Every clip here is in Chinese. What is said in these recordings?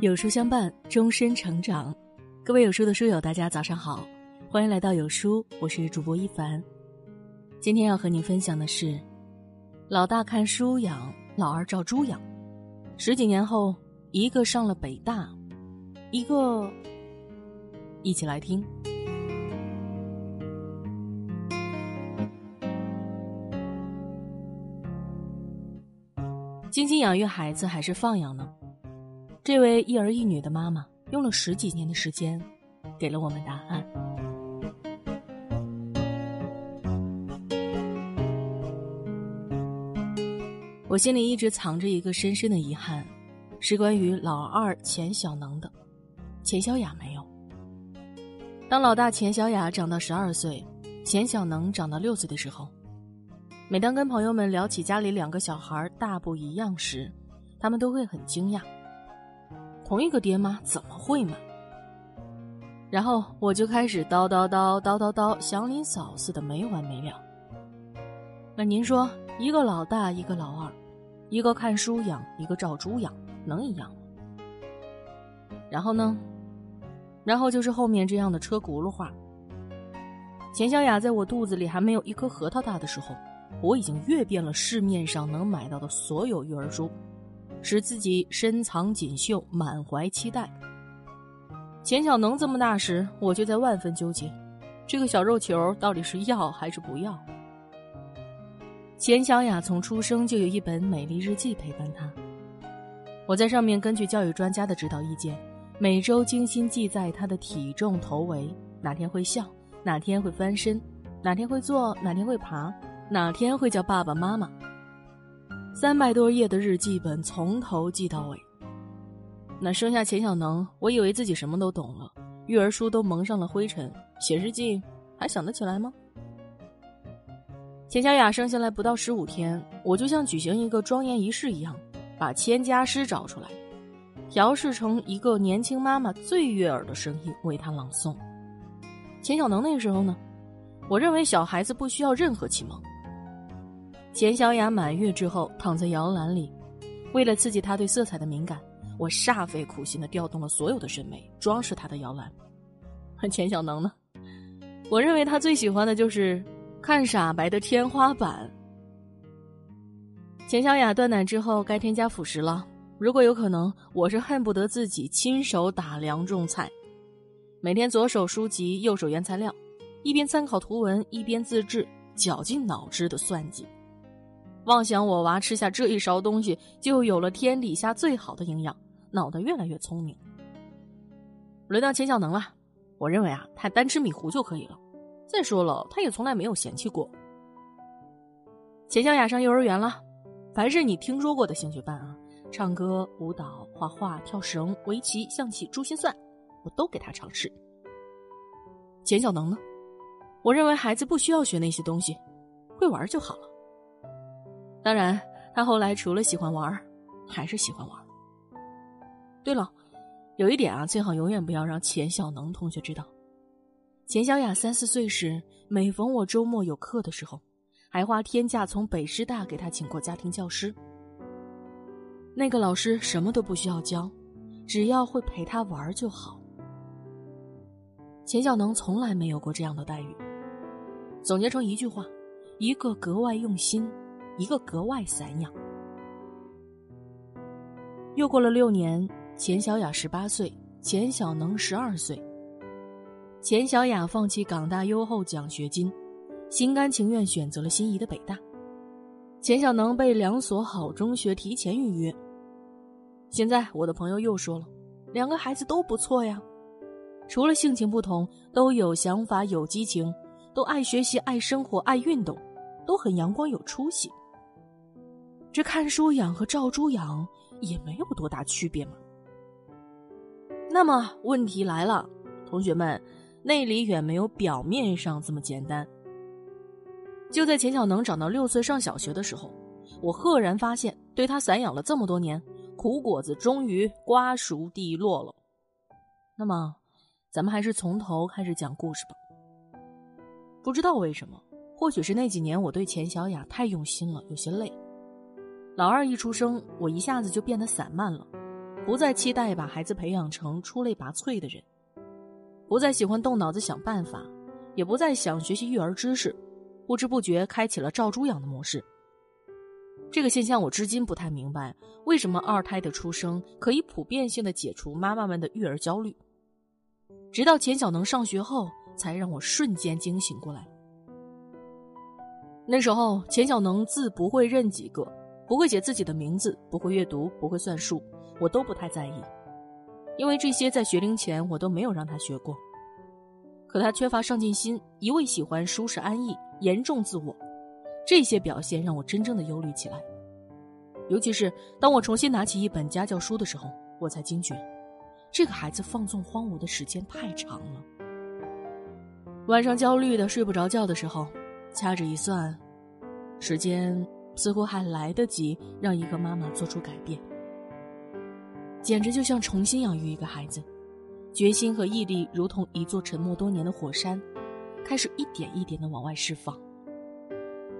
有书相伴，终身成长。各位有书的书友，大家早上好，欢迎来到有书，我是主播一凡。今天要和你分享的是：老大看书养，老二照猪养。十几年后，一个上了北大，一个……一起来听。精心养育孩子还是放养呢？这位一儿一女的妈妈用了十几年的时间，给了我们答案。我心里一直藏着一个深深的遗憾，是关于老二钱小能的，钱小雅没有。当老大钱小雅长到十二岁，钱小能长到六岁的时候，每当跟朋友们聊起家里两个小孩大不一样时，他们都会很惊讶。同一个爹妈怎么会嘛？然后我就开始叨叨叨叨叨叨，祥林嫂似的没完没了。那您说，一个老大，一个老二，一个看书养，一个照猪养，能一样吗？然后呢？然后就是后面这样的车轱辘话。钱小雅在我肚子里还没有一颗核桃大的时候，我已经阅遍了市面上能买到的所有育儿书。使自己深藏锦绣，满怀期待。钱小能这么大时，我就在万分纠结，这个小肉球到底是要还是不要？钱小雅从出生就有一本美丽日记陪伴她，我在上面根据教育专家的指导意见，每周精心记载她的体重、头围，哪天会笑，哪天会翻身，哪天会坐，哪天会爬，哪天会叫爸爸妈妈。三百多页的日记本，从头记到尾。那生下钱小能，我以为自己什么都懂了，育儿书都蒙上了灰尘，写日记还想得起来吗？钱小雅生下来不到十五天，我就像举行一个庄严仪式一样，把千家诗找出来，调试成一个年轻妈妈最悦耳的声音为她朗诵。钱小能那个时候呢，我认为小孩子不需要任何启蒙。钱小雅满月之后躺在摇篮里，为了刺激她对色彩的敏感，我煞费苦心的调动了所有的审美，装饰她的摇篮。钱小能呢？我认为他最喜欢的就是看傻白的天花板。钱小雅断奶之后该添加辅食了，如果有可能，我是恨不得自己亲手打粮种菜，每天左手书籍，右手原材料，一边参考图文，一边自制，绞尽脑汁的算计。妄想我娃吃下这一勺东西就有了天底下最好的营养，脑袋越来越聪明。轮到钱小能了，我认为啊，他单吃米糊就可以了。再说了，他也从来没有嫌弃过。钱小雅上幼儿园了，凡是你听说过的兴趣班啊，唱歌、舞蹈、画画、跳绳、围棋、象棋、珠心算，我都给他尝试。钱小能呢，我认为孩子不需要学那些东西，会玩就好了。当然，他后来除了喜欢玩，还是喜欢玩。对了，有一点啊，最好永远不要让钱小能同学知道。钱小雅三四岁时，每逢我周末有课的时候，还花天价从北师大给他请过家庭教师。那个老师什么都不需要教，只要会陪他玩就好。钱小能从来没有过这样的待遇。总结成一句话：一个格外用心。一个格外散养。又过了六年，钱小雅十八岁，钱小能十二岁。钱小雅放弃港大优厚奖学金，心甘情愿选择了心仪的北大。钱小能被两所好中学提前预约。现在我的朋友又说了，两个孩子都不错呀，除了性情不同，都有想法、有激情，都爱学习、爱生活、爱运动，都很阳光、有出息。这看书养和照猪养也没有多大区别嘛。那么问题来了，同学们，内里远没有表面上这么简单。就在钱小能长到六岁上小学的时候，我赫然发现，对他散养了这么多年，苦果子终于瓜熟蒂落了。那么，咱们还是从头开始讲故事吧。不知道为什么，或许是那几年我对钱小雅太用心了，有些累。老二一出生，我一下子就变得散漫了，不再期待把孩子培养成出类拔萃的人，不再喜欢动脑子想办法，也不再想学习育儿知识，不知不觉开启了照猪养的模式。这个现象我至今不太明白，为什么二胎的出生可以普遍性的解除妈妈们的育儿焦虑？直到钱小能上学后，才让我瞬间惊醒过来。那时候，钱小能字不会认几个，不会写自己的名字，不会阅读，不会算数，我都不太在意，因为这些在学龄前我都没有让他学过。可他缺乏上进心，一味喜欢舒适安逸，严重自我，这些表现让我真正的忧虑起来。尤其是当我重新拿起一本家教书的时候，我才惊觉，这个孩子放纵荒芜的时间太长了。晚上焦虑的睡不着觉的时候。掐指一算，时间似乎还来得及让一个妈妈做出改变。简直就像重新养育一个孩子，决心和毅力如同一座沉默多年的火山，开始一点一点的往外释放。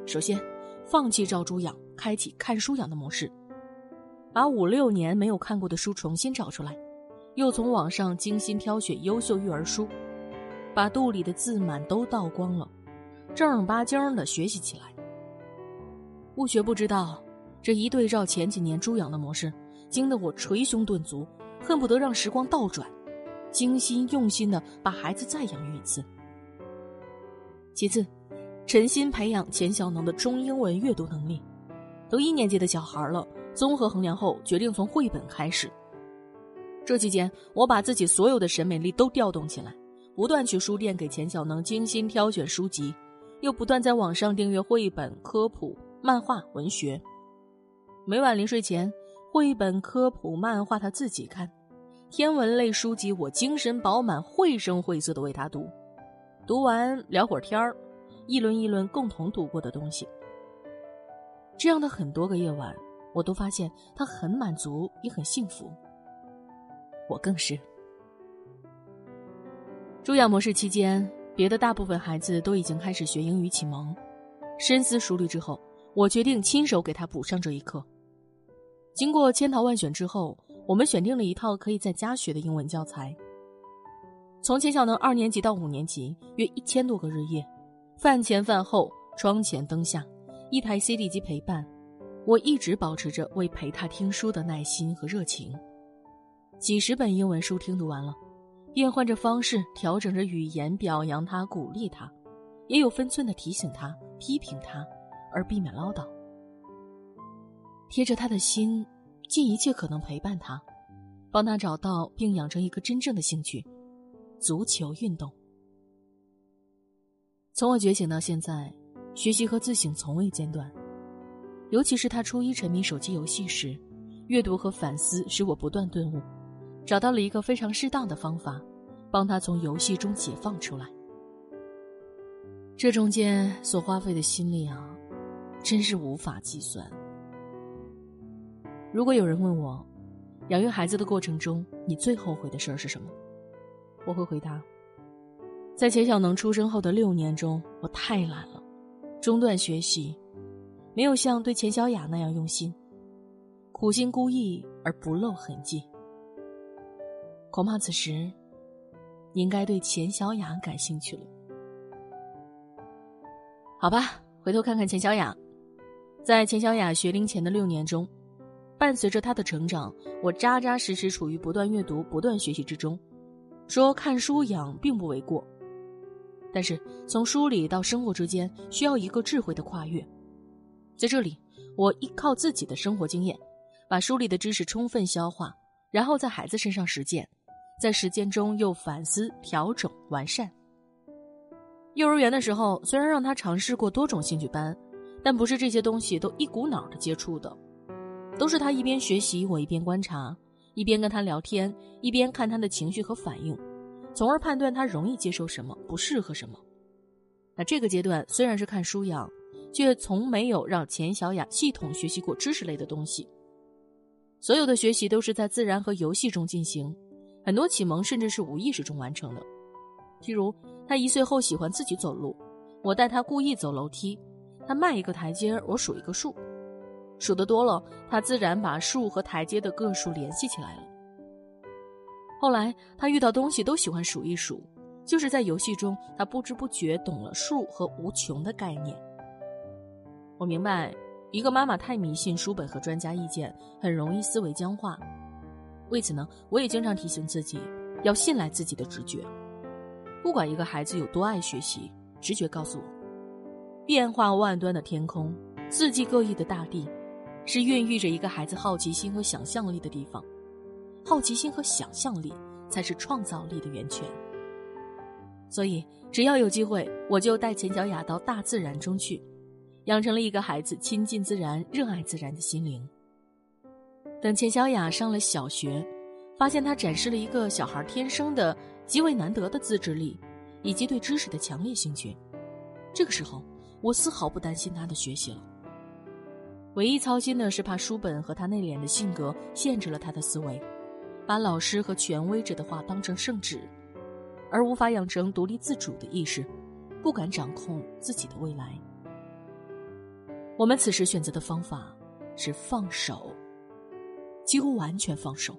首先，放弃照猪养，开启看书养的模式，把五六年没有看过的书重新找出来，又从网上精心挑选优秀育儿书，把肚里的字满都倒光了。正儿八经的学习起来。不学不知道，这一对照前几年猪养的模式，惊得我捶胸顿足，恨不得让时光倒转，精心用心的把孩子再养育一次。其次，诚心培养钱小能的中英文阅读能力。都一年级的小孩了，综合衡量后，决定从绘本开始。这期间，我把自己所有的审美力都调动起来，不断去书店给钱小能精心挑选书籍。又不断在网上订阅绘本、科普、漫画、文学。每晚临睡前，绘本、科普、漫画他自己看，天文类书籍我精神饱满、绘声绘色的为他读。读完聊会儿天儿，议论议论共同读过的东西。这样的很多个夜晚，我都发现他很满足，也很幸福。我更是。住养模式期间。别的大部分孩子都已经开始学英语启蒙，深思熟虑之后，我决定亲手给他补上这一课。经过千淘万选之后，我们选定了一套可以在家学的英文教材。从钱小能二年级到五年级，约一千多个日夜，饭前饭后，窗前灯下，一台 CD 机陪伴，我一直保持着为陪他听书的耐心和热情。几十本英文书听读完了。变换着方式，调整着语言，表扬他，鼓励他，也有分寸的提醒他，批评他，而避免唠叨。贴着他的心，尽一切可能陪伴他，帮他找到并养成一个真正的兴趣——足球运动。从我觉醒到现在，学习和自省从未间断。尤其是他初一沉迷手机游戏时，阅读和反思使我不断顿悟。找到了一个非常适当的方法，帮他从游戏中解放出来。这中间所花费的心力啊，真是无法计算。如果有人问我，养育孩子的过程中你最后悔的事儿是什么？我会回答：在钱小能出生后的六年中，我太懒了，中断学习，没有像对钱小雅那样用心，苦心孤诣而不露痕迹。恐怕此时，你应该对钱小雅感兴趣了。好吧，回头看看钱小雅，在钱小雅学龄前的六年中，伴随着她的成长，我扎扎实实处于不断阅读、不断学习之中。说看书养并不为过，但是从书里到生活之间，需要一个智慧的跨越。在这里，我依靠自己的生活经验，把书里的知识充分消化，然后在孩子身上实践。在实践中又反思、调整、完善。幼儿园的时候，虽然让他尝试过多种兴趣班，但不是这些东西都一股脑的接触的，都是他一边学习，我一边观察，一边跟他聊天，一边看他的情绪和反应，从而判断他容易接受什么，不适合什么。那这个阶段虽然是看书养，却从没有让钱小雅系统学习过知识类的东西，所有的学习都是在自然和游戏中进行。很多启蒙甚至是无意识中完成的，譬如他一岁后喜欢自己走路，我带他故意走楼梯，他迈一个台阶，我数一个数，数得多了，他自然把数和台阶的个数联系起来了。后来他遇到东西都喜欢数一数，就是在游戏中，他不知不觉懂了数和无穷的概念。我明白，一个妈妈太迷信书本和专家意见，很容易思维僵化。为此呢，我也经常提醒自己，要信赖自己的直觉。不管一个孩子有多爱学习，直觉告诉我，变化万端的天空，四季各异的大地，是孕育着一个孩子好奇心和想象力的地方。好奇心和想象力才是创造力的源泉。所以，只要有机会，我就带钱小雅到大自然中去。养成了一个孩子亲近自然、热爱自然的心灵。等钱小雅上了小学，发现她展示了一个小孩天生的极为难得的自制力，以及对知识的强烈兴趣。这个时候，我丝毫不担心他的学习了。唯一操心的是，怕书本和他内敛的性格限制了他的思维，把老师和权威者的话当成圣旨，而无法养成独立自主的意识，不敢掌控自己的未来。我们此时选择的方法是放手，几乎完全放手。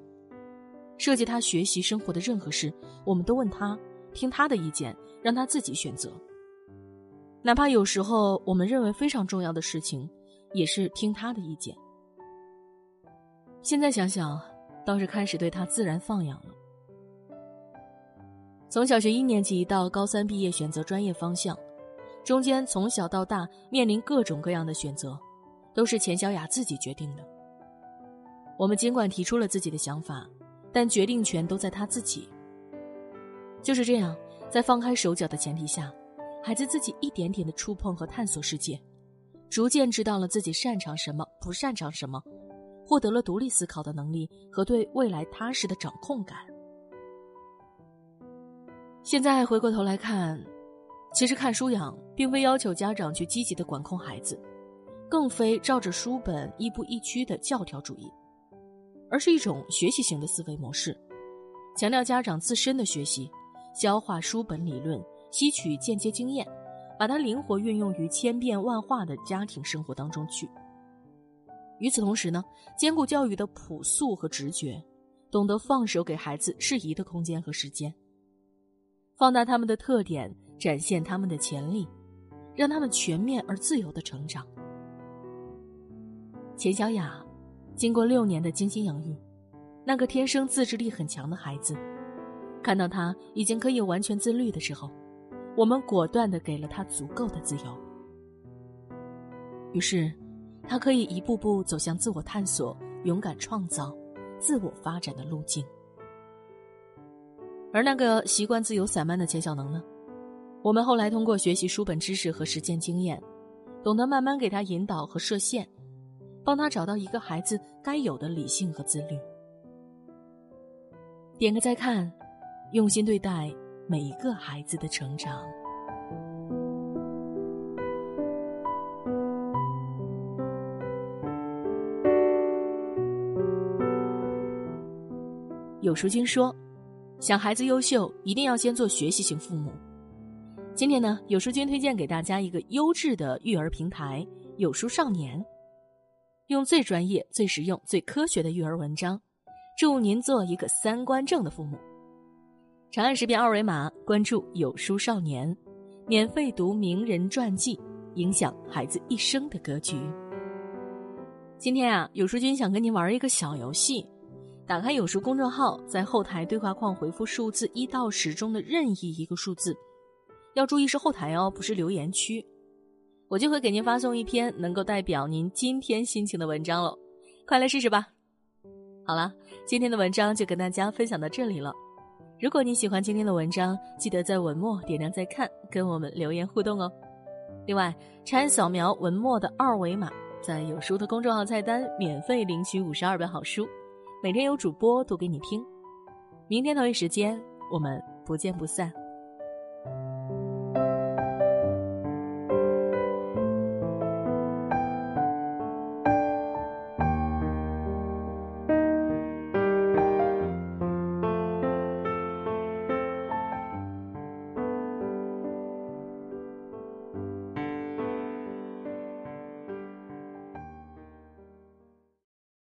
涉及他学习生活的任何事，我们都问他，听他的意见，让他自己选择。哪怕有时候我们认为非常重要的事情，也是听他的意见。现在想想，倒是开始对他自然放养了。从小学一年级到高三毕业，选择专业方向。中间从小到大面临各种各样的选择，都是钱小雅自己决定的。我们尽管提出了自己的想法，但决定权都在她自己。就是这样，在放开手脚的前提下，孩子自己一点点的触碰和探索世界，逐渐知道了自己擅长什么，不擅长什么，获得了独立思考的能力和对未来踏实的掌控感。现在回过头来看。其实看书养并非要求家长去积极的管控孩子，更非照着书本亦步亦趋的教条主义，而是一种学习型的思维模式，强调家长自身的学习，消化书本理论，吸取间接经验，把它灵活运用于千变万化的家庭生活当中去。与此同时呢，兼顾教育的朴素和直觉，懂得放手给孩子适宜的空间和时间，放大他们的特点。展现他们的潜力，让他们全面而自由的成长。钱小雅经过六年的精心养育，那个天生自制力很强的孩子，看到他已经可以完全自律的时候，我们果断的给了他足够的自由。于是，他可以一步步走向自我探索、勇敢创造、自我发展的路径。而那个习惯自由散漫的钱小能呢？我们后来通过学习书本知识和实践经验，懂得慢慢给他引导和设限，帮他找到一个孩子该有的理性和自律。点个再看，用心对待每一个孩子的成长。有书君说：“想孩子优秀，一定要先做学习型父母。”今天呢，有书君推荐给大家一个优质的育儿平台——有书少年，用最专业、最实用、最科学的育儿文章，祝您做一个三观正的父母。长按识别二维码关注有书少年，免费读名人传记，影响孩子一生的格局。今天啊，有书君想跟您玩一个小游戏，打开有书公众号，在后台对话框回复数字一到十中的任意一个数字。要注意是后台哦，不是留言区，我就会给您发送一篇能够代表您今天心情的文章喽，快来试试吧。好了，今天的文章就跟大家分享到这里了。如果你喜欢今天的文章，记得在文末点亮再看，跟我们留言互动哦。另外，长按扫描文末的二维码，在有书的公众号菜单免费领取五十二本好书，每天有主播读给你听。明天同一时间，我们不见不散。